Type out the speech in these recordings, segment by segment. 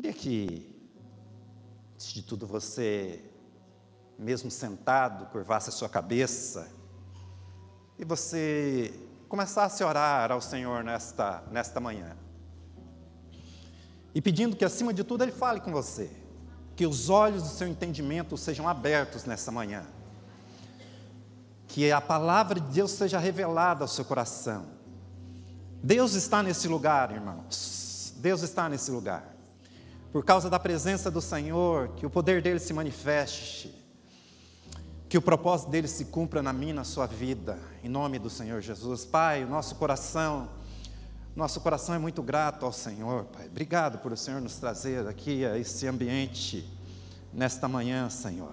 Queria que, antes de tudo, você, mesmo sentado, curvasse a sua cabeça e você começasse a orar ao Senhor nesta, nesta manhã. E pedindo que, acima de tudo, Ele fale com você, que os olhos do seu entendimento sejam abertos nessa manhã, que a palavra de Deus seja revelada ao seu coração. Deus está nesse lugar, irmãos, Deus está nesse lugar por causa da presença do Senhor, que o poder dele se manifeste, que o propósito dele se cumpra na minha, na sua vida, em nome do Senhor Jesus. Pai, o nosso coração, nosso coração é muito grato ao Senhor, Pai. Obrigado por o Senhor nos trazer aqui a esse ambiente nesta manhã, Senhor.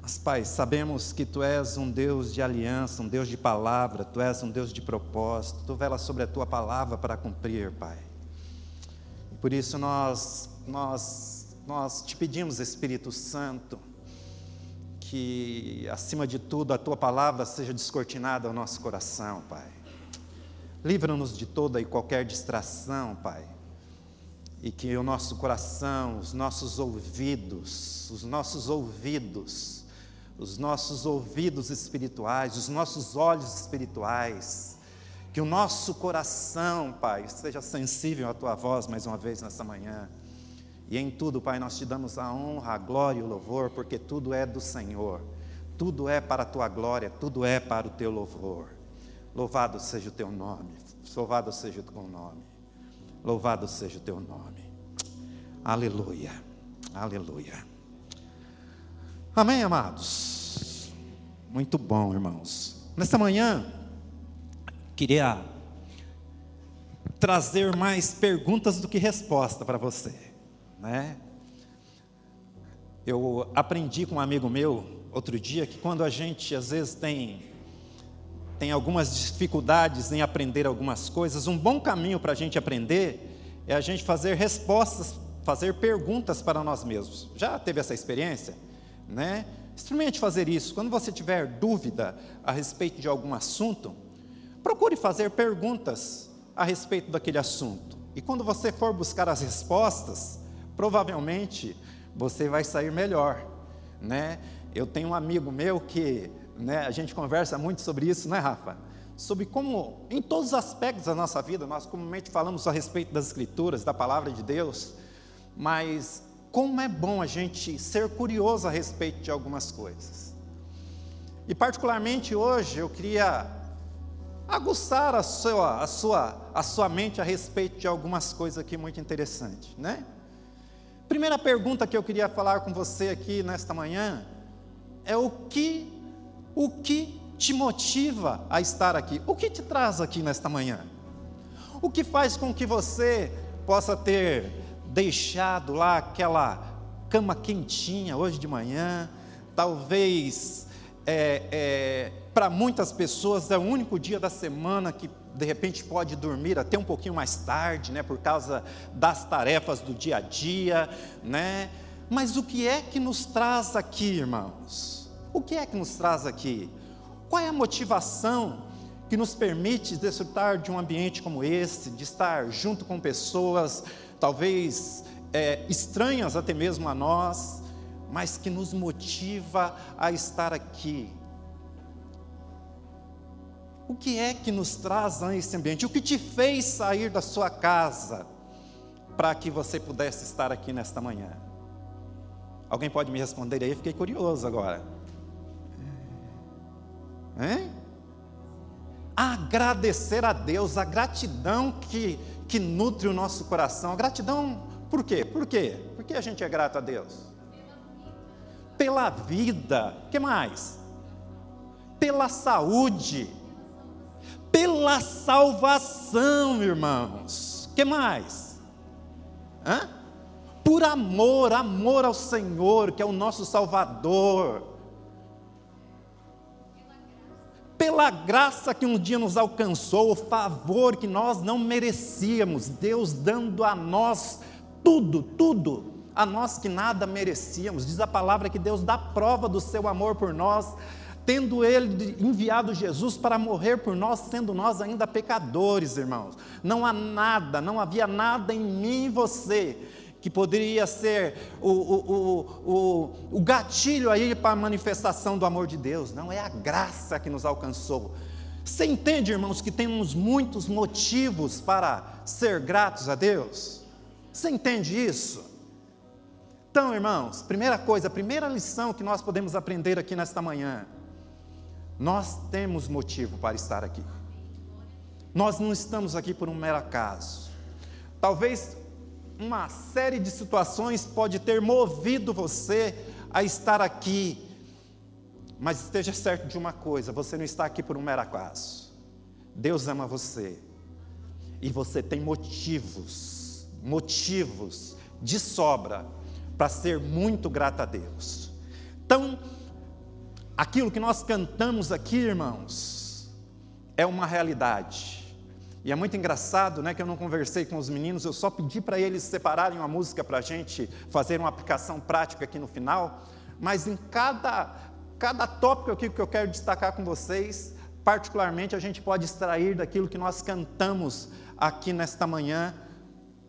Mas, Pai, sabemos que Tu és um Deus de aliança, um Deus de palavra, Tu és um Deus de propósito, Tu velas sobre a Tua palavra para cumprir, Pai. Por isso nós, nós, nós te pedimos, Espírito Santo, que acima de tudo a tua palavra seja descortinada ao nosso coração, Pai. Livra-nos de toda e qualquer distração, Pai. E que o nosso coração, os nossos ouvidos, os nossos ouvidos, os nossos ouvidos espirituais, os nossos olhos espirituais, que o nosso coração, Pai, seja sensível à tua voz mais uma vez nessa manhã. E em tudo, Pai, nós te damos a honra, a glória e o louvor, porque tudo é do Senhor. Tudo é para a tua glória, tudo é para o teu louvor. Louvado seja o teu nome. Louvado seja o teu nome. Louvado seja o teu nome. Aleluia. Aleluia. Amém, amados. Muito bom, irmãos. Nesta manhã, queria trazer mais perguntas do que resposta para você, né? Eu aprendi com um amigo meu outro dia que quando a gente às vezes tem tem algumas dificuldades em aprender algumas coisas, um bom caminho para a gente aprender é a gente fazer respostas, fazer perguntas para nós mesmos. Já teve essa experiência, né? Experimente fazer isso. Quando você tiver dúvida a respeito de algum assunto, procure fazer perguntas a respeito daquele assunto. E quando você for buscar as respostas, provavelmente você vai sair melhor, né? Eu tenho um amigo meu que, né, a gente conversa muito sobre isso, né, Rafa? Sobre como, em todos os aspectos da nossa vida, nós comumente falamos a respeito das Escrituras, da palavra de Deus, mas como é bom a gente ser curioso a respeito de algumas coisas. E, particularmente hoje, eu queria aguçar a sua, a sua, a sua mente a respeito de algumas coisas aqui muito interessantes, né? Primeira pergunta que eu queria falar com você aqui nesta manhã é o que o que te motiva a estar aqui? O que te traz aqui nesta manhã? O que faz com que você possa ter deixado lá aquela cama quentinha hoje de manhã, talvez é, é, para muitas pessoas é o único dia da semana que de repente pode dormir até um pouquinho mais tarde, né, por causa das tarefas do dia a dia, né? Mas o que é que nos traz aqui, irmãos? O que é que nos traz aqui? Qual é a motivação que nos permite desfrutar de um ambiente como esse, de estar junto com pessoas talvez é, estranhas até mesmo a nós, mas que nos motiva a estar aqui, o que é que nos traz a esse ambiente? O que te fez sair da sua casa para que você pudesse estar aqui nesta manhã? Alguém pode me responder aí? Fiquei curioso agora. Hein? Agradecer a Deus, a gratidão que, que nutre o nosso coração. A gratidão, por quê? Por quê? Porque a gente é grato a Deus? Pela vida. O que mais? Pela saúde pela salvação, irmãos. Que mais? Hã? Por amor, amor ao Senhor, que é o nosso Salvador. Pela graça que um dia nos alcançou, o favor que nós não merecíamos, Deus dando a nós tudo, tudo, a nós que nada merecíamos. Diz a palavra que Deus dá prova do seu amor por nós tendo Ele enviado Jesus para morrer por nós, sendo nós ainda pecadores, irmãos. Não há nada, não havia nada em mim e você que poderia ser o, o, o, o, gatilho aí para a manifestação do amor de Deus. Não, é a graça que nos alcançou. Você entende, irmãos, que temos muitos motivos para ser gratos a Deus? Você entende isso? Então, irmãos, primeira coisa, primeira lição que nós podemos aprender aqui nesta manhã, nós temos motivo para estar aqui. Nós não estamos aqui por um mero acaso. Talvez uma série de situações pode ter movido você a estar aqui. Mas esteja certo de uma coisa: você não está aqui por um mero acaso. Deus ama você. E você tem motivos, motivos de sobra para ser muito grato a Deus. Então, aquilo que nós cantamos aqui, irmãos, é uma realidade. E é muito engraçado, né, que eu não conversei com os meninos, eu só pedi para eles separarem uma música para a gente fazer uma aplicação prática aqui no final. Mas em cada, cada tópico aqui que eu quero destacar com vocês, particularmente a gente pode extrair daquilo que nós cantamos aqui nesta manhã,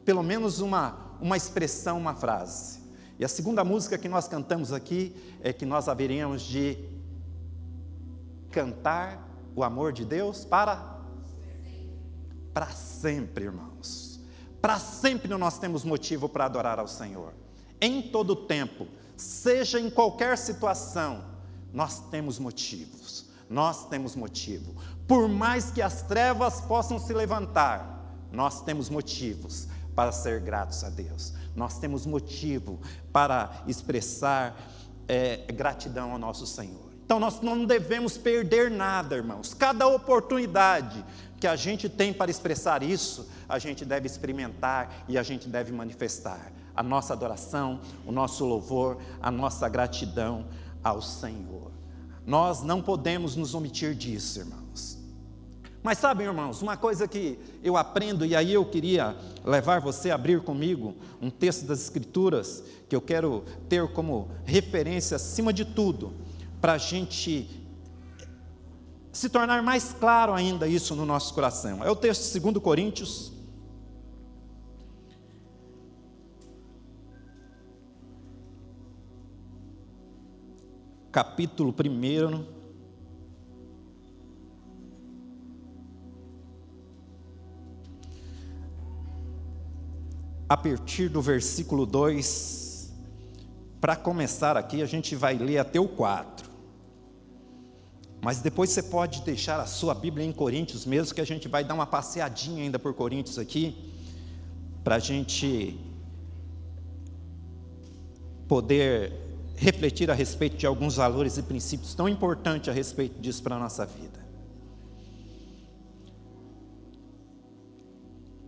pelo menos uma, uma expressão, uma frase. E a segunda música que nós cantamos aqui é que nós haveríamos de cantar o amor de Deus para para sempre, irmãos. Para sempre nós temos motivo para adorar ao Senhor. Em todo tempo, seja em qualquer situação, nós temos motivos. Nós temos motivo. Por mais que as trevas possam se levantar, nós temos motivos para ser gratos a Deus. Nós temos motivo para expressar é, gratidão ao nosso Senhor. Então nós não devemos perder nada, irmãos. Cada oportunidade que a gente tem para expressar isso, a gente deve experimentar e a gente deve manifestar a nossa adoração, o nosso louvor, a nossa gratidão ao Senhor. Nós não podemos nos omitir disso, irmãos. Mas sabem, irmãos, uma coisa que eu aprendo, e aí eu queria levar você a abrir comigo um texto das Escrituras, que eu quero ter como referência acima de tudo, para a gente se tornar mais claro ainda isso no nosso coração. É o texto de 2 Coríntios. Capítulo 1. A partir do versículo 2, para começar aqui, a gente vai ler até o 4. Mas depois você pode deixar a sua Bíblia em Coríntios mesmo, que a gente vai dar uma passeadinha ainda por Coríntios aqui, para a gente poder refletir a respeito de alguns valores e princípios tão importantes a respeito disso para a nossa vida.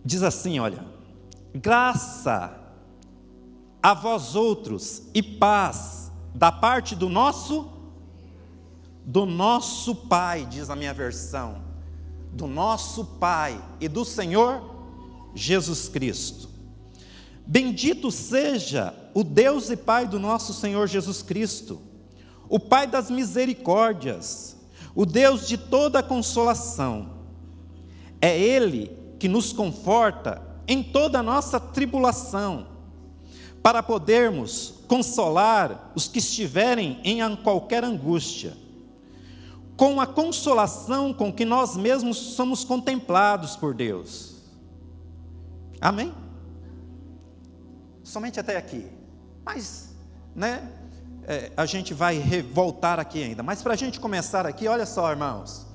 Diz assim: olha, graça a vós outros e paz da parte do nosso do nosso Pai, diz a minha versão, do nosso Pai e do Senhor Jesus Cristo. Bendito seja o Deus e Pai do nosso Senhor Jesus Cristo, o Pai das misericórdias, o Deus de toda consolação. É Ele que nos conforta em toda a nossa tribulação, para podermos consolar os que estiverem em qualquer angústia com a consolação com que nós mesmos somos contemplados por Deus. Amém? Somente até aqui. Mas, né, é, a gente vai voltar aqui ainda. Mas para a gente começar aqui, olha só, irmãos.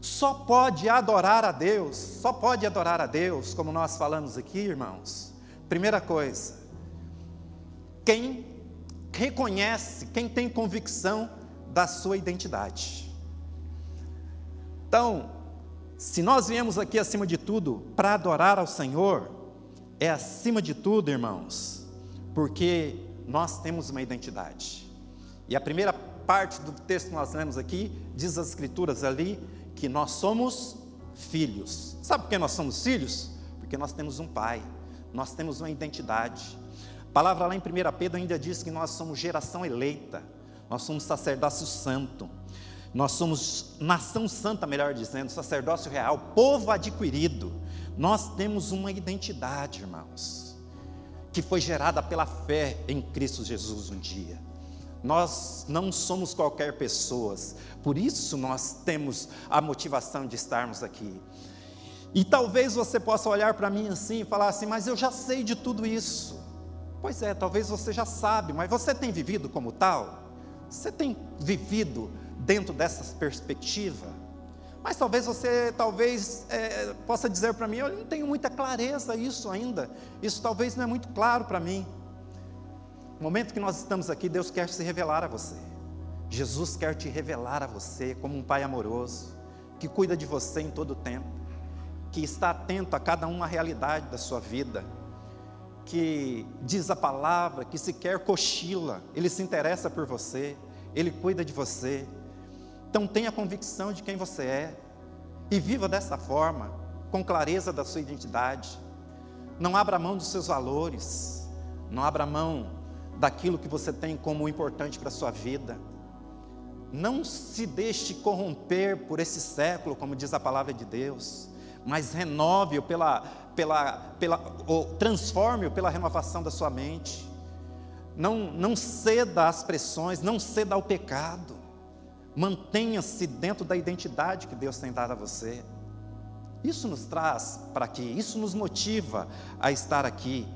Só pode adorar a Deus, só pode adorar a Deus, como nós falamos aqui, irmãos. Primeira coisa, quem reconhece, quem tem convicção da sua identidade. Então, se nós viemos aqui acima de tudo para adorar ao Senhor, é acima de tudo, irmãos, porque nós temos uma identidade. E a primeira parte do texto que nós lemos aqui diz as escrituras ali que nós somos filhos. Sabe por que nós somos filhos? Porque nós temos um pai, nós temos uma identidade. A palavra lá em 1 Pedro ainda diz que nós somos geração eleita, nós somos sacerdócio santo. Nós somos nação santa, melhor dizendo, sacerdócio real, povo adquirido. Nós temos uma identidade, irmãos. que foi gerada pela fé em Cristo Jesus um dia. Nós não somos qualquer pessoas, por isso nós temos a motivação de estarmos aqui. E talvez você possa olhar para mim assim e falar assim, mas eu já sei de tudo isso. Pois é, talvez você já sabe, mas você tem vivido como tal? Você tem vivido dentro dessas perspectivas? Mas talvez você talvez é, possa dizer para mim, eu não tenho muita clareza isso ainda. Isso talvez não é muito claro para mim. No momento que nós estamos aqui, Deus quer se revelar a você. Jesus quer te revelar a você como um pai amoroso, que cuida de você em todo o tempo, que está atento a cada uma realidade da sua vida, que diz a palavra, que sequer cochila, ele se interessa por você, ele cuida de você. Então tenha convicção de quem você é e viva dessa forma, com clareza da sua identidade. Não abra mão dos seus valores, não abra mão daquilo que você tem como importante para a sua vida. Não se deixe corromper por esse século, como diz a palavra de Deus, mas renove-o pela, pela, pela, ou transforme-o pela renovação da sua mente. Não, não ceda às pressões, não ceda ao pecado. Mantenha-se dentro da identidade que Deus tem dado a você. Isso nos traz para aqui, isso nos motiva a estar aqui,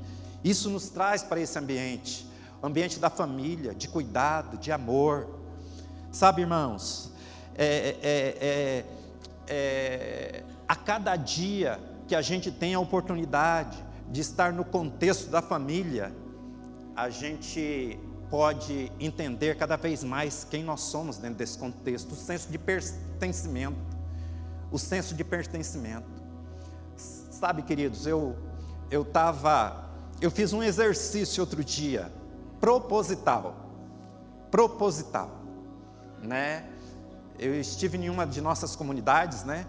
isso nos traz para esse ambiente ambiente da família, de cuidado, de amor. Sabe, irmãos, é, é, é, é a cada dia que a gente tem a oportunidade de estar no contexto da família, a gente pode entender cada vez mais quem nós somos dentro desse contexto, o senso de pertencimento, o senso de pertencimento. Sabe, queridos, eu eu estava, eu fiz um exercício outro dia, proposital, proposital, né? Eu estive em uma de nossas comunidades, né?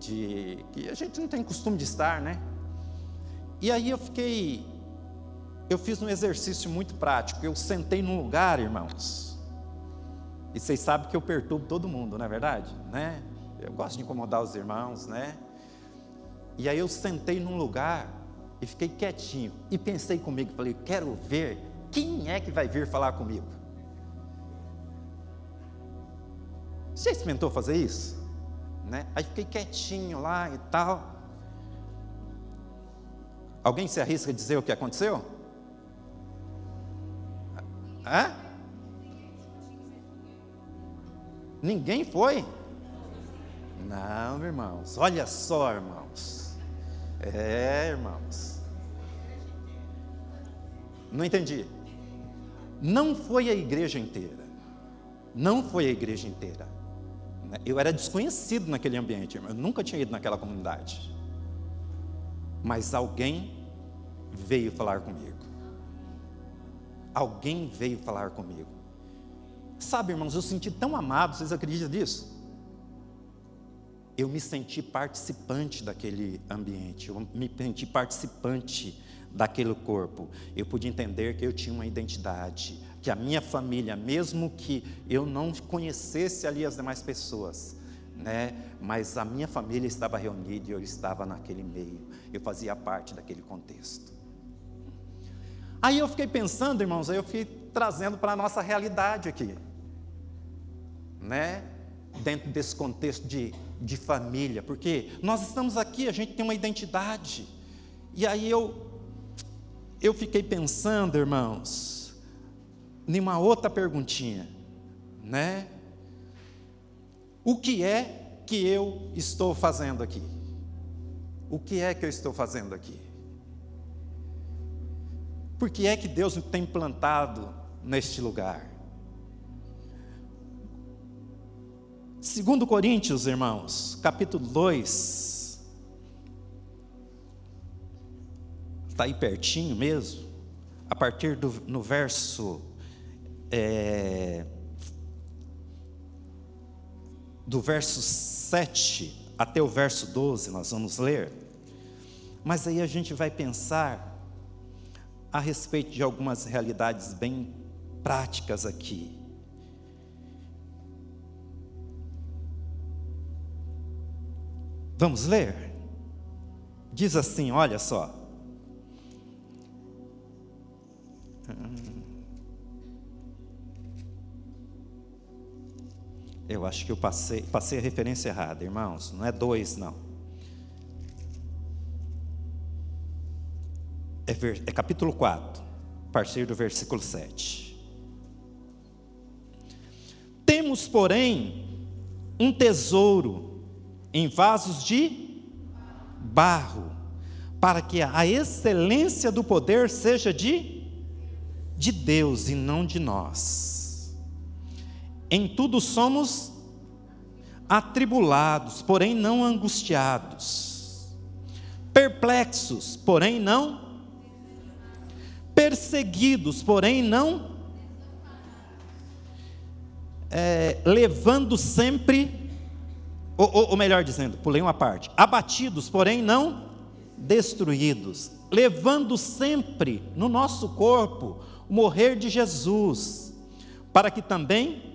De que a gente não tem costume de estar, né? E aí eu fiquei eu fiz um exercício muito prático. Eu sentei num lugar, irmãos. E vocês sabem que eu perturbo todo mundo, não é verdade? Né? Eu gosto de incomodar os irmãos, né? E aí eu sentei num lugar e fiquei quietinho. E pensei comigo, falei, quero ver quem é que vai vir falar comigo. Você experimentou fazer isso? Né? Aí fiquei quietinho lá e tal. Alguém se arrisca a dizer o que aconteceu? Hã? Ninguém foi? Não, irmãos. Olha só, irmãos. É, irmãos. Não entendi. Não foi a igreja inteira. Não foi a igreja inteira. Eu era desconhecido naquele ambiente, eu nunca tinha ido naquela comunidade. Mas alguém veio falar comigo alguém veio falar comigo. Sabe, irmãos, eu senti tão amado, vocês acreditam nisso? Eu me senti participante daquele ambiente, eu me senti participante daquele corpo. Eu pude entender que eu tinha uma identidade, que a minha família, mesmo que eu não conhecesse ali as demais pessoas, né, mas a minha família estava reunida e eu estava naquele meio, eu fazia parte daquele contexto. Aí eu fiquei pensando, irmãos, aí eu fiquei trazendo para a nossa realidade aqui, né? Dentro desse contexto de, de família, porque nós estamos aqui, a gente tem uma identidade. E aí eu, eu fiquei pensando, irmãos, em uma outra perguntinha, né? O que é que eu estou fazendo aqui? O que é que eu estou fazendo aqui? Por que é que Deus me tem plantado neste lugar? Segundo Coríntios, irmãos, capítulo 2, está aí pertinho mesmo, a partir do no verso é, do verso 7 até o verso 12, nós vamos ler. Mas aí a gente vai pensar a respeito de algumas realidades bem práticas aqui. Vamos ler? Diz assim: olha só. Eu acho que eu passei, passei a referência errada, irmãos. Não é dois, não. é, é capítulo 4, a partir do versículo 7. Temos, porém, um tesouro em vasos de barro, para que a excelência do poder seja de, de Deus e não de nós. Em tudo somos atribulados, porém não angustiados, perplexos, porém não perseguidos, porém não é, levando sempre, ou, ou, ou melhor dizendo, pulei uma parte, abatidos, porém não destruídos, levando sempre no nosso corpo o morrer de Jesus, para que também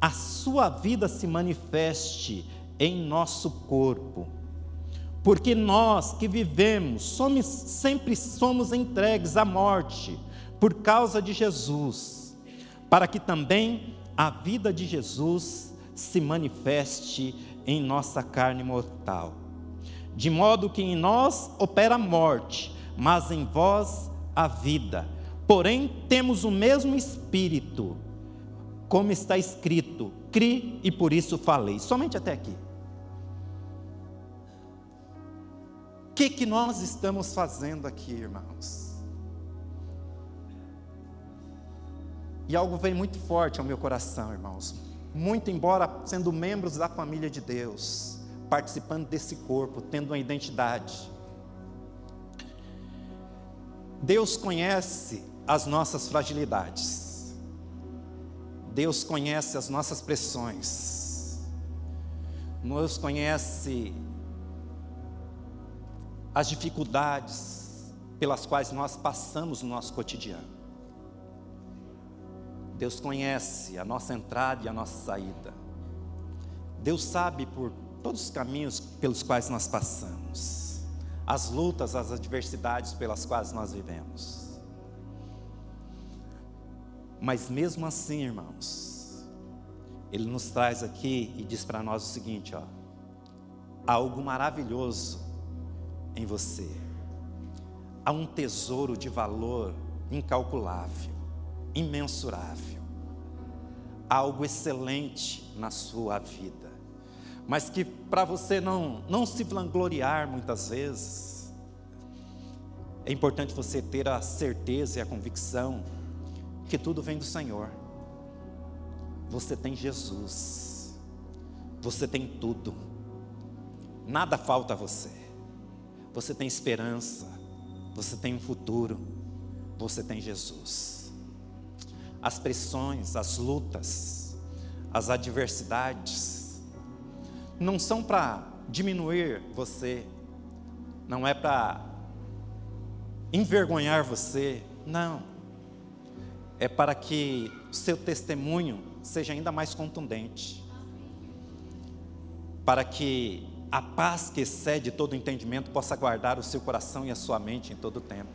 a sua vida se manifeste em nosso corpo. Porque nós que vivemos, somos, sempre somos entregues à morte por causa de Jesus, para que também a vida de Jesus se manifeste em nossa carne mortal. De modo que em nós opera a morte, mas em vós a vida. Porém, temos o mesmo espírito, como está escrito: cri e por isso falei. Somente até aqui. que, que nós estamos fazendo aqui, irmãos? E algo vem muito forte ao meu coração, irmãos. Muito embora sendo membros da família de Deus, participando desse corpo, tendo uma identidade. Deus conhece as nossas fragilidades. Deus conhece as nossas pressões. Deus conhece as dificuldades pelas quais nós passamos no nosso cotidiano. Deus conhece a nossa entrada e a nossa saída. Deus sabe por todos os caminhos pelos quais nós passamos, as lutas, as adversidades pelas quais nós vivemos. Mas mesmo assim, irmãos, Ele nos traz aqui e diz para nós o seguinte: ó, algo maravilhoso em você. Há um tesouro de valor incalculável, imensurável, algo excelente na sua vida, mas que para você não, não se vangloriar muitas vezes, é importante você ter a certeza e a convicção que tudo vem do Senhor. Você tem Jesus, você tem tudo, nada falta a você você tem esperança, você tem um futuro, você tem Jesus. As pressões, as lutas, as adversidades, não são para diminuir você, não é para envergonhar você, não. É para que o seu testemunho seja ainda mais contundente, para que a paz que excede todo entendimento possa guardar o seu coração e a sua mente em todo o tempo.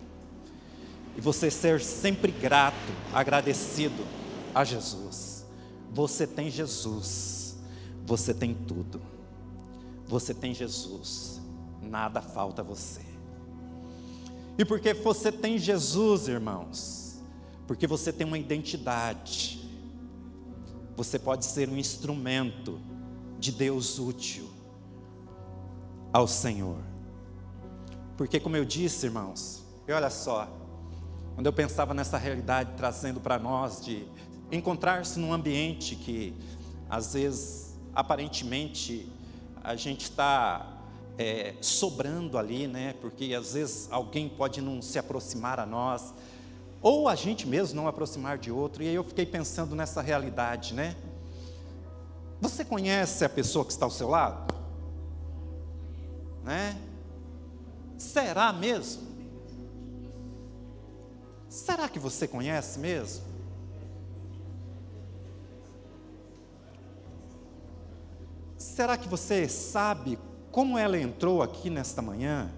E você ser sempre grato, agradecido a Jesus. Você tem Jesus. Você tem tudo. Você tem Jesus. Nada falta a você. E porque você tem Jesus, irmãos? Porque você tem uma identidade. Você pode ser um instrumento de Deus útil ao Senhor. Porque, como eu disse, irmãos, e olha só, quando eu pensava nessa realidade trazendo para nós de encontrar-se num ambiente que, às vezes, aparentemente, a gente está é, sobrando ali, né? Porque às vezes alguém pode não se aproximar a nós, ou a gente mesmo não aproximar de outro. E aí eu fiquei pensando nessa realidade, né? Você conhece a pessoa que está ao seu lado? né? Será mesmo? Será que você conhece mesmo? Será que você sabe como ela entrou aqui nesta manhã?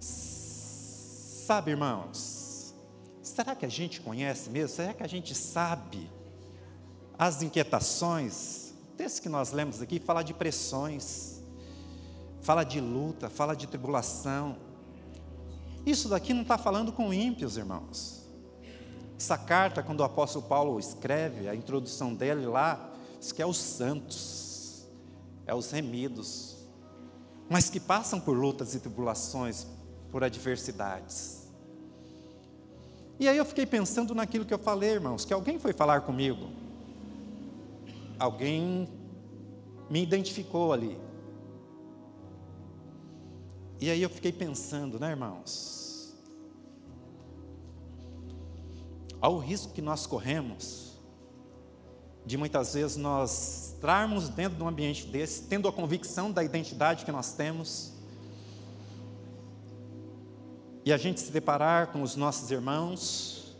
Sabe, irmãos? Será que a gente conhece mesmo? Será que a gente sabe as inquietações, Texto que nós lemos aqui fala de pressões, fala de luta, fala de tribulação. Isso daqui não está falando com ímpios, irmãos. Essa carta, quando o apóstolo Paulo escreve, a introdução dele lá, diz que é os santos, é os remidos, mas que passam por lutas e tribulações, por adversidades. E aí eu fiquei pensando naquilo que eu falei, irmãos, que alguém foi falar comigo. Alguém me identificou ali. E aí eu fiquei pensando, né, irmãos? Ao risco que nós corremos de muitas vezes nós estarmos dentro de um ambiente desse, tendo a convicção da identidade que nós temos, e a gente se deparar com os nossos irmãos,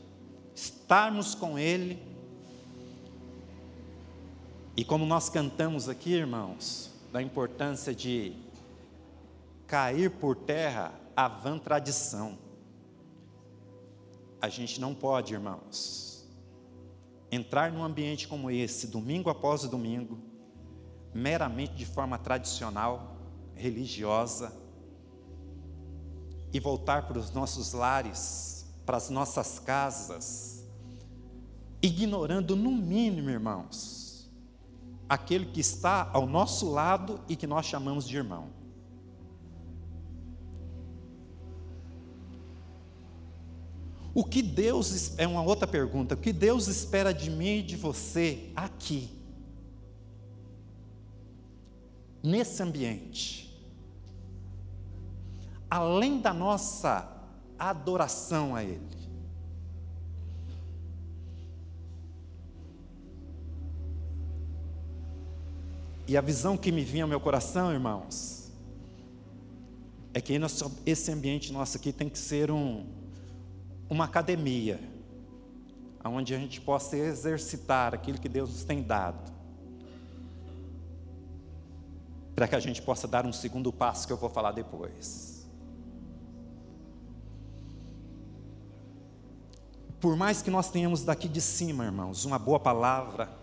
estarmos com Ele, e como nós cantamos aqui, irmãos, da importância de cair por terra a vã tradição. A gente não pode, irmãos, entrar num ambiente como esse, domingo após domingo, meramente de forma tradicional, religiosa, e voltar para os nossos lares, para as nossas casas, ignorando no mínimo, irmãos, aquele que está ao nosso lado e que nós chamamos de irmão. O que Deus é uma outra pergunta, o que Deus espera de mim e de você aqui, nesse ambiente? além da nossa adoração a Ele. E a visão que me vinha ao meu coração, irmãos, é que esse ambiente nosso aqui tem que ser um, uma academia, onde a gente possa exercitar aquilo que Deus nos tem dado, para que a gente possa dar um segundo passo que eu vou falar depois. Por mais que nós tenhamos daqui de cima, irmãos, uma boa palavra,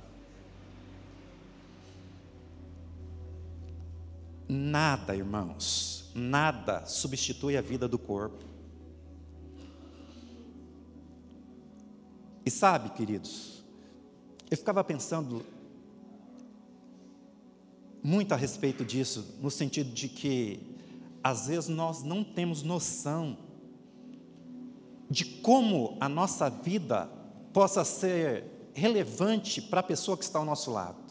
nada, irmãos, nada substitui a vida do corpo. E sabe, queridos, eu ficava pensando muito a respeito disso, no sentido de que, às vezes, nós não temos noção de como a nossa vida possa ser relevante para a pessoa que está ao nosso lado.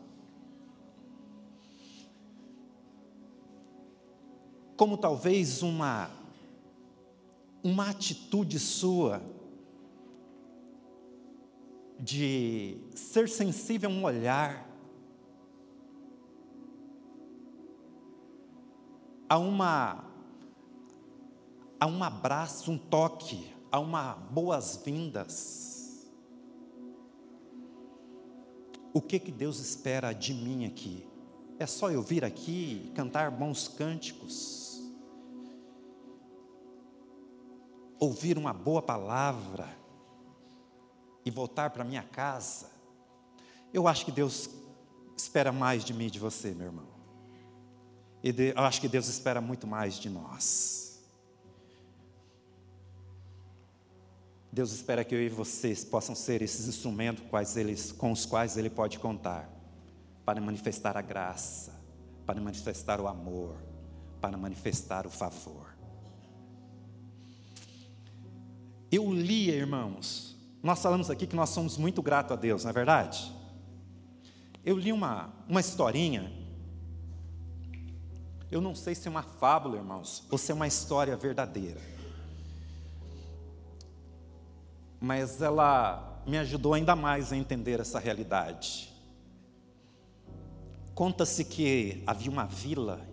Como talvez uma uma atitude sua de ser sensível a um olhar, a uma a um abraço, um toque, a uma boas-vindas. O que que Deus espera de mim aqui? É só eu vir aqui cantar bons cânticos, ouvir uma boa palavra e voltar para minha casa? Eu acho que Deus espera mais de mim e de você, meu irmão. E eu acho que Deus espera muito mais de nós. Deus espera que eu e vocês possam ser esses instrumentos com os quais Ele pode contar para manifestar a graça, para manifestar o amor, para manifestar o favor. Eu li, irmãos, nós falamos aqui que nós somos muito gratos a Deus, não é verdade? Eu li uma, uma historinha, eu não sei se é uma fábula, irmãos, ou se é uma história verdadeira mas ela me ajudou ainda mais a entender essa realidade. Conta-se que havia uma vila,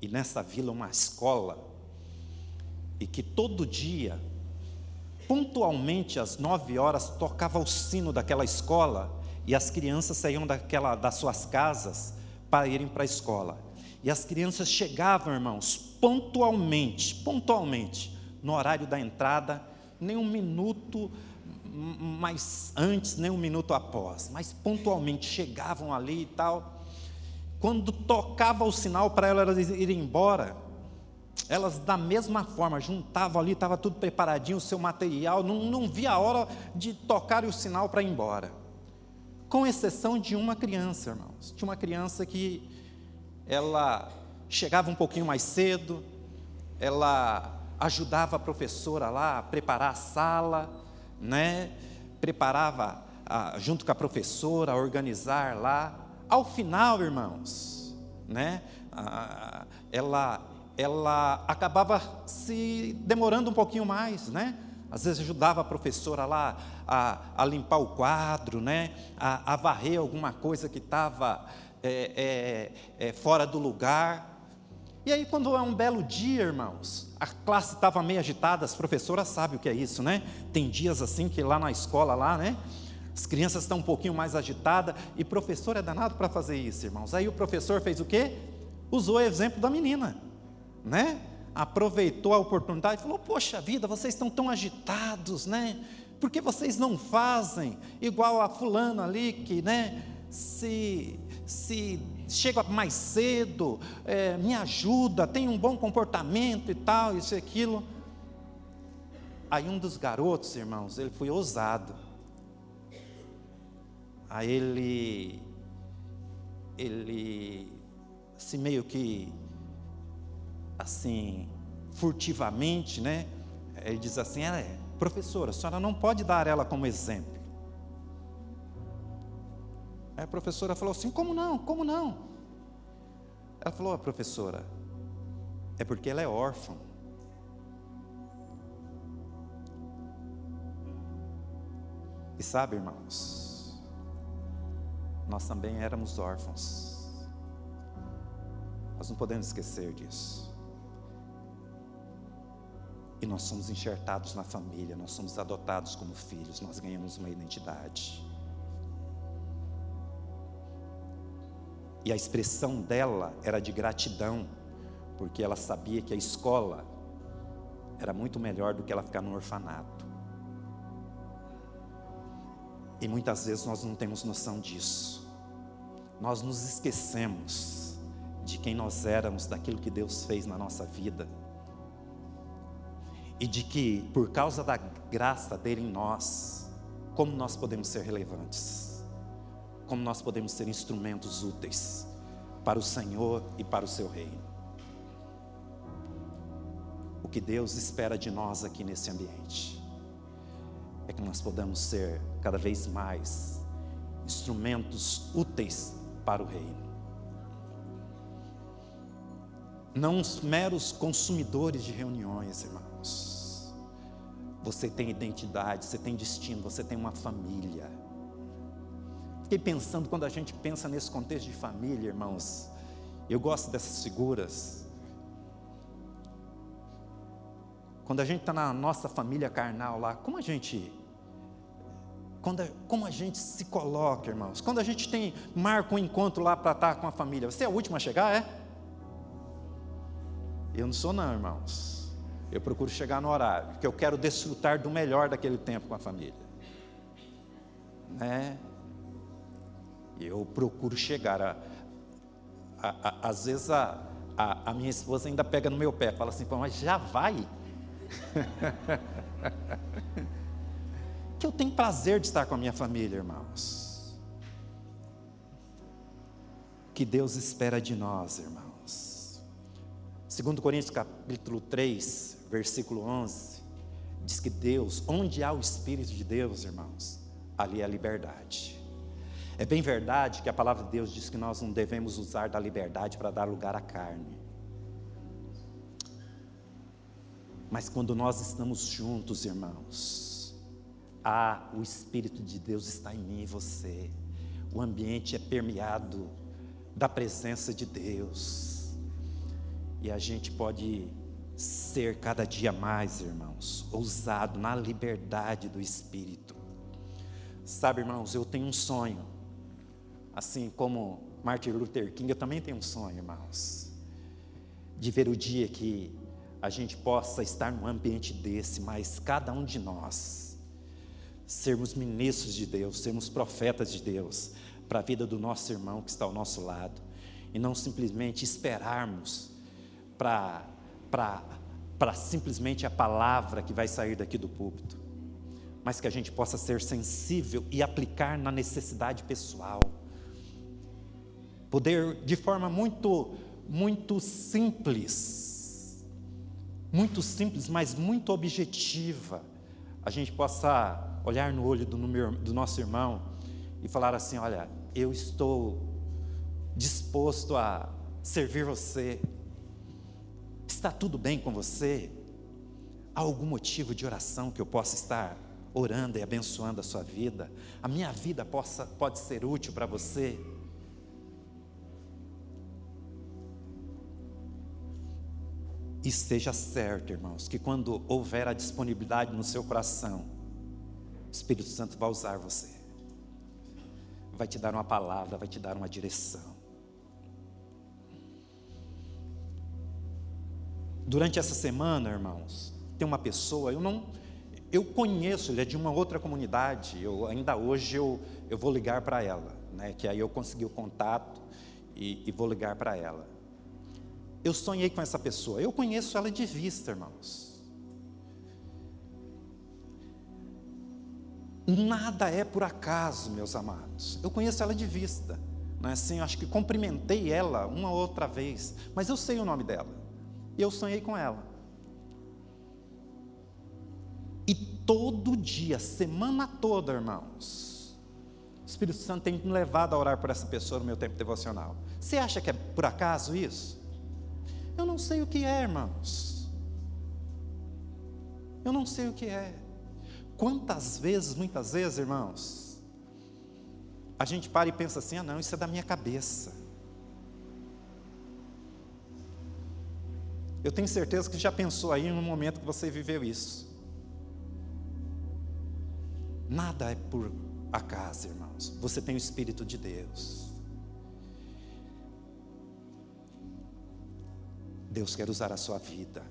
e nessa vila uma escola, e que todo dia, pontualmente às nove horas, tocava o sino daquela escola, e as crianças saíam daquela, das suas casas para irem para a escola. E as crianças chegavam, irmãos, pontualmente, pontualmente, no horário da entrada, nem um minuto mais antes, nem um minuto após, mas pontualmente chegavam ali e tal. Quando tocava o sinal para elas irem embora, elas da mesma forma juntavam ali, estava tudo preparadinho, o seu material, não, não via a hora de tocar o sinal para ir embora. Com exceção de uma criança, irmãos. De uma criança que ela chegava um pouquinho mais cedo, ela ajudava a professora lá a preparar a sala, né? preparava a, junto com a professora a organizar lá. Ao final, irmãos, né? A, ela, ela acabava se demorando um pouquinho mais, né? Às vezes ajudava a professora lá a, a limpar o quadro, né? a, a varrer alguma coisa que estava é, é, é, fora do lugar. E aí, quando é um belo dia, irmãos, a classe estava meio agitada, as professoras sabem o que é isso, né? Tem dias assim que lá na escola, lá, né? As crianças estão um pouquinho mais agitadas, e professor é danado para fazer isso, irmãos. Aí o professor fez o quê? Usou o exemplo da menina, né? Aproveitou a oportunidade e falou: Poxa vida, vocês estão tão agitados, né? Por que vocês não fazem igual a fulano ali que, né? Se, se chega mais cedo, é, me ajuda, tem um bom comportamento e tal, isso e aquilo. Aí um dos garotos, irmãos, ele foi ousado. Aí ele, ele, se meio que, assim, furtivamente, né? Ele diz assim: é, professora, a senhora não pode dar ela como exemplo. Aí a professora falou assim: Como não? Como não? Ela falou: a professora, é porque ela é órfã. E sabe, irmãos, nós também éramos órfãos. Nós não podemos esquecer disso. E nós somos enxertados na família, nós somos adotados como filhos, nós ganhamos uma identidade. E a expressão dela era de gratidão, porque ela sabia que a escola era muito melhor do que ela ficar no orfanato. E muitas vezes nós não temos noção disso. Nós nos esquecemos de quem nós éramos, daquilo que Deus fez na nossa vida. E de que, por causa da graça dele em nós, como nós podemos ser relevantes como nós podemos ser instrumentos úteis para o Senhor e para o seu reino. O que Deus espera de nós aqui nesse ambiente é que nós podamos ser cada vez mais instrumentos úteis para o reino. Não os meros consumidores de reuniões, irmãos. Você tem identidade, você tem destino, você tem uma família. Fiquei pensando, quando a gente pensa nesse contexto de família, irmãos, eu gosto dessas figuras. Quando a gente está na nossa família carnal lá, como a gente. Quando, como a gente se coloca, irmãos? Quando a gente tem, marca um encontro lá para estar com a família, você é o último a chegar, é? Eu não sou, não, irmãos. Eu procuro chegar no horário, porque eu quero desfrutar do melhor daquele tempo com a família. Né? Eu procuro chegar a, a, a às vezes a, a, a, minha esposa ainda pega no meu pé, fala assim, mas já vai? que eu tenho prazer de estar com a minha família, irmãos. Que Deus espera de nós, irmãos. Segundo Coríntios capítulo 3, versículo 11, diz que Deus, onde há o Espírito de Deus, irmãos, ali é a liberdade. É bem verdade que a palavra de Deus diz que nós não devemos usar da liberdade para dar lugar à carne. Mas quando nós estamos juntos, irmãos, ah, o Espírito de Deus está em mim e você. O ambiente é permeado da presença de Deus. E a gente pode ser cada dia mais, irmãos, ousado na liberdade do Espírito. Sabe, irmãos, eu tenho um sonho assim como Martin Luther King, eu também tenho um sonho, irmãos, de ver o dia que a gente possa estar num ambiente desse, mas cada um de nós sermos ministros de Deus, sermos profetas de Deus para a vida do nosso irmão que está ao nosso lado e não simplesmente esperarmos para simplesmente a palavra que vai sair daqui do púlpito, mas que a gente possa ser sensível e aplicar na necessidade pessoal. Poder de forma muito muito simples, muito simples, mas muito objetiva, a gente possa olhar no olho do, do nosso irmão e falar assim: olha, eu estou disposto a servir você. Está tudo bem com você? Há algum motivo de oração que eu possa estar orando e abençoando a sua vida? A minha vida possa, pode ser útil para você? E esteja certo, irmãos, que quando houver a disponibilidade no seu coração, o Espírito Santo vai usar você, vai te dar uma palavra, vai te dar uma direção. Durante essa semana, irmãos, tem uma pessoa, eu não, eu conheço, ele é de uma outra comunidade, eu, ainda hoje eu, eu vou ligar para ela, né, que aí eu consegui o contato e, e vou ligar para ela. Eu sonhei com essa pessoa. Eu conheço ela de vista, irmãos. Nada é por acaso, meus amados. Eu conheço ela de vista. Não é assim? Acho que cumprimentei ela uma outra vez, mas eu sei o nome dela. E eu sonhei com ela. E todo dia, semana toda, irmãos, o Espírito Santo tem me levado a orar por essa pessoa no meu tempo devocional. Você acha que é por acaso isso? Eu não sei o que é, irmãos. Eu não sei o que é. Quantas vezes, muitas vezes, irmãos, a gente para e pensa assim: ah, não, isso é da minha cabeça. Eu tenho certeza que já pensou aí no momento que você viveu isso. Nada é por acaso, irmãos. Você tem o Espírito de Deus. Deus quer usar a sua vida.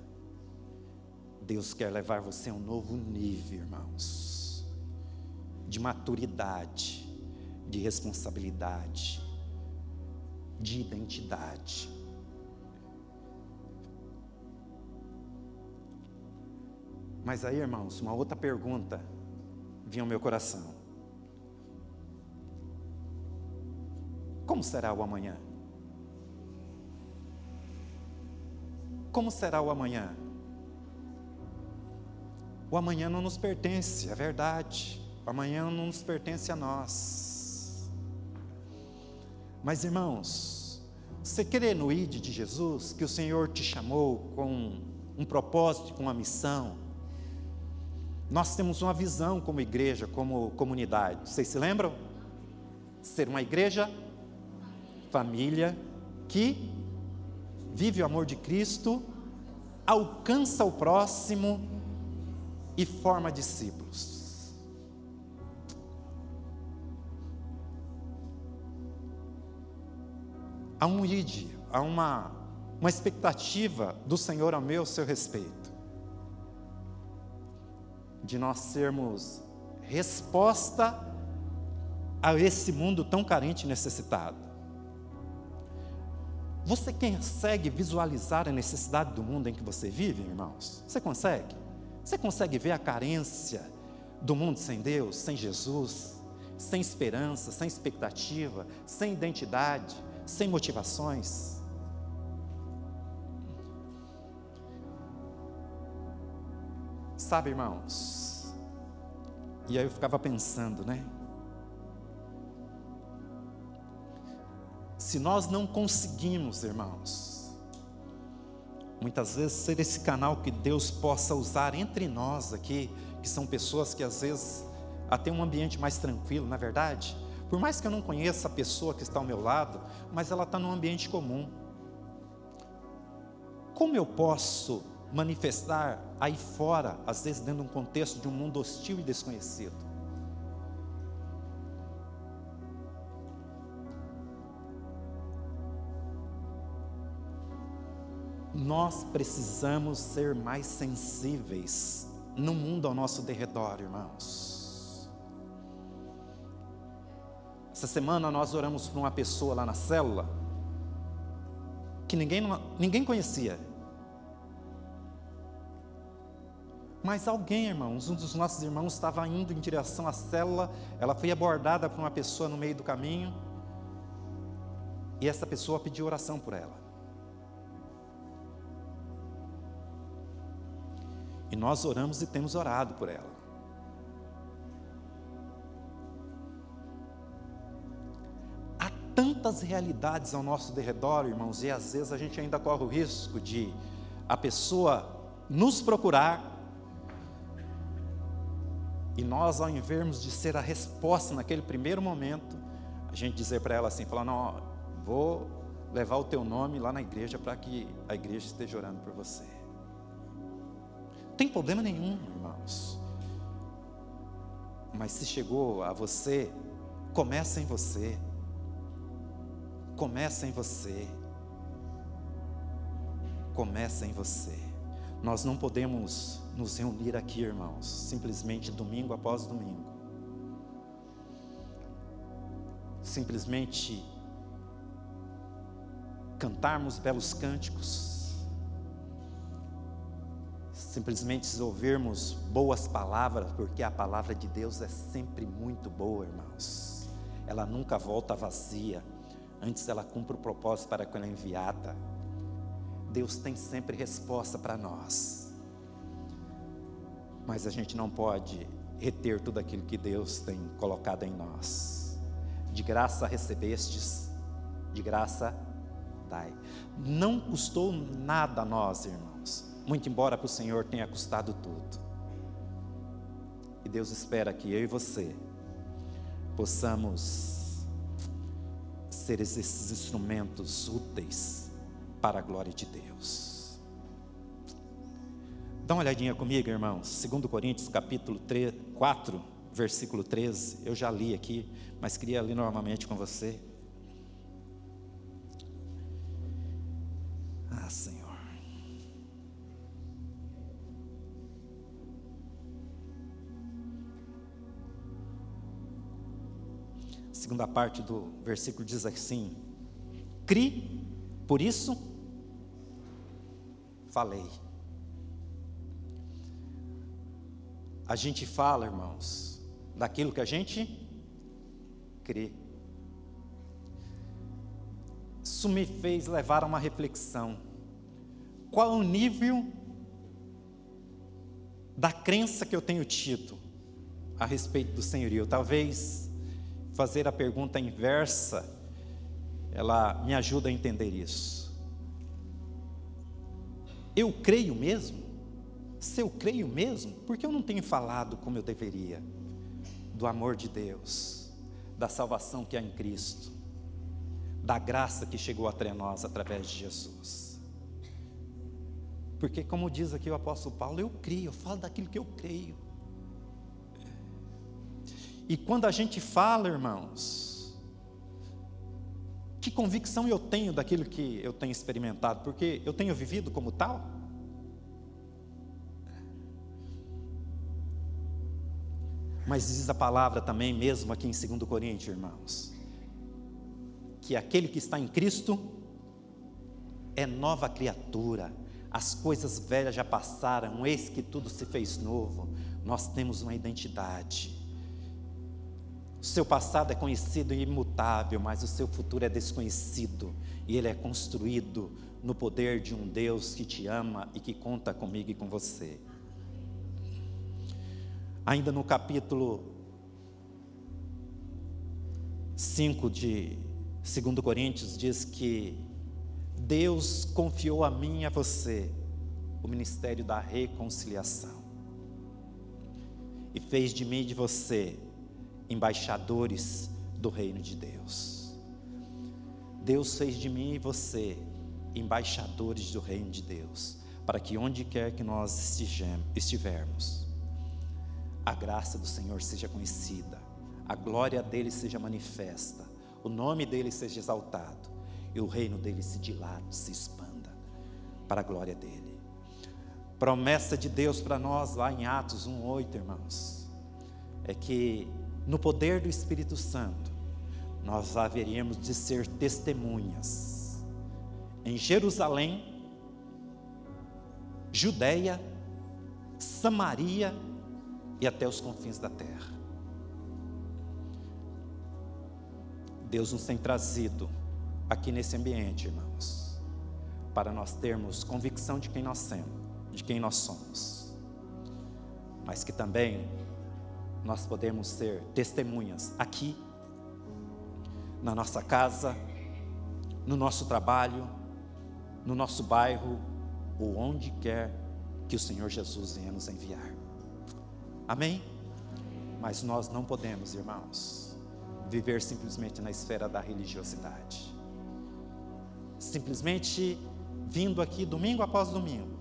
Deus quer levar você a um novo nível, irmãos, de maturidade, de responsabilidade, de identidade. Mas aí, irmãos, uma outra pergunta vinha ao meu coração: Como será o amanhã? Como será o amanhã? O amanhã não nos pertence, é verdade. O amanhã não nos pertence a nós. Mas irmãos, você crê no ID de Jesus, que o Senhor te chamou com um propósito, com uma missão? Nós temos uma visão como igreja, como comunidade. Vocês se lembram? Ser uma igreja, família, que vive o amor de Cristo, alcança o próximo e forma discípulos. Há um id, há uma, uma expectativa do Senhor ao meu seu respeito, de nós sermos resposta a esse mundo tão carente e necessitado. Você consegue visualizar a necessidade do mundo em que você vive, irmãos? Você consegue? Você consegue ver a carência do mundo sem Deus, sem Jesus, sem esperança, sem expectativa, sem identidade, sem motivações? Sabe, irmãos? E aí eu ficava pensando, né? Se nós não conseguimos, irmãos, muitas vezes ser esse canal que Deus possa usar entre nós aqui, que são pessoas que às vezes até um ambiente mais tranquilo, na é verdade. Por mais que eu não conheça a pessoa que está ao meu lado, mas ela está num ambiente comum. Como eu posso manifestar aí fora, às vezes dentro de um contexto de um mundo hostil e desconhecido? Nós precisamos ser mais sensíveis no mundo ao nosso derredor, irmãos. Essa semana nós oramos por uma pessoa lá na célula que ninguém, ninguém conhecia. Mas alguém, irmãos, um dos nossos irmãos estava indo em direção à célula, ela foi abordada por uma pessoa no meio do caminho, e essa pessoa pediu oração por ela. E nós oramos e temos orado por ela. Há tantas realidades ao nosso derredor, irmãos, e às vezes a gente ainda corre o risco de a pessoa nos procurar e nós, ao invés de ser a resposta naquele primeiro momento, a gente dizer para ela assim, falar, não, vou levar o teu nome lá na igreja para que a igreja esteja orando por você. Não tem problema nenhum, irmãos. Mas se chegou a você, começa em você. Começa em você. Começa em você. Nós não podemos nos reunir aqui, irmãos, simplesmente domingo após domingo. Simplesmente cantarmos belos cânticos, simplesmente ouvirmos boas palavras, porque a palavra de Deus é sempre muito boa, irmãos. Ela nunca volta vazia, antes ela cumpre o propósito para que ela é enviada. Deus tem sempre resposta para nós. Mas a gente não pode reter tudo aquilo que Deus tem colocado em nós. De graça recebestes, de graça dai. Não custou nada a nós, irmãos. Muito embora para o Senhor tenha custado tudo. E Deus espera que eu e você possamos ser esses instrumentos úteis para a glória de Deus. Dá uma olhadinha comigo, irmãos. 2 Coríntios capítulo 3, 4, versículo 13. Eu já li aqui, mas queria ler novamente com você. Ah, Senhor. segunda parte do versículo diz assim: Cri, por isso falei. A gente fala, irmãos, daquilo que a gente crê. Isso me fez levar a uma reflexão. Qual é o nível da crença que eu tenho tido a respeito do senhorio? Talvez fazer a pergunta inversa, ela me ajuda a entender isso. Eu creio mesmo? Se eu creio mesmo, por que eu não tenho falado como eu deveria? Do amor de Deus, da salvação que há em Cristo, da graça que chegou até nós através de Jesus. Porque, como diz aqui o apóstolo Paulo, eu creio, eu falo daquilo que eu creio. E quando a gente fala, irmãos, que convicção eu tenho daquilo que eu tenho experimentado? Porque eu tenho vivido como tal? Mas diz a palavra também, mesmo aqui em 2 Coríntios, irmãos, que aquele que está em Cristo é nova criatura, as coisas velhas já passaram, eis que tudo se fez novo, nós temos uma identidade. O seu passado é conhecido e imutável, mas o seu futuro é desconhecido e ele é construído no poder de um Deus que te ama e que conta comigo e com você. Ainda no capítulo 5 de 2 Coríntios, diz que Deus confiou a mim e a você o ministério da reconciliação e fez de mim e de você embaixadores do reino de Deus. Deus fez de mim e você embaixadores do reino de Deus, para que onde quer que nós estivermos, a graça do Senhor seja conhecida, a glória dele seja manifesta, o nome dele seja exaltado e o reino dele se dilate, se expanda. para a glória dele. Promessa de Deus para nós lá em Atos 1:8, irmãos, é que no poder do Espírito Santo nós haveríamos de ser testemunhas em Jerusalém, Judéia, Samaria e até os confins da terra. Deus nos tem trazido aqui nesse ambiente, irmãos, para nós termos convicção de quem nós somos, de quem nós somos. Mas que também nós podemos ser testemunhas aqui, na nossa casa, no nosso trabalho, no nosso bairro, ou onde quer que o Senhor Jesus venha nos enviar. Amém? Mas nós não podemos, irmãos, viver simplesmente na esfera da religiosidade. Simplesmente vindo aqui domingo após domingo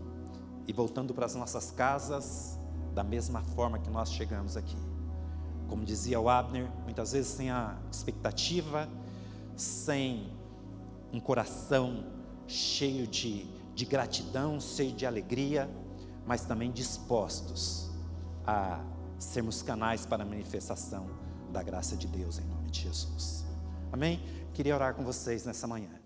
e voltando para as nossas casas da mesma forma que nós chegamos aqui. Como dizia o Abner, muitas vezes sem a expectativa, sem um coração cheio de, de gratidão, cheio de alegria, mas também dispostos a sermos canais para a manifestação da graça de Deus em nome de Jesus. Amém? Queria orar com vocês nessa manhã.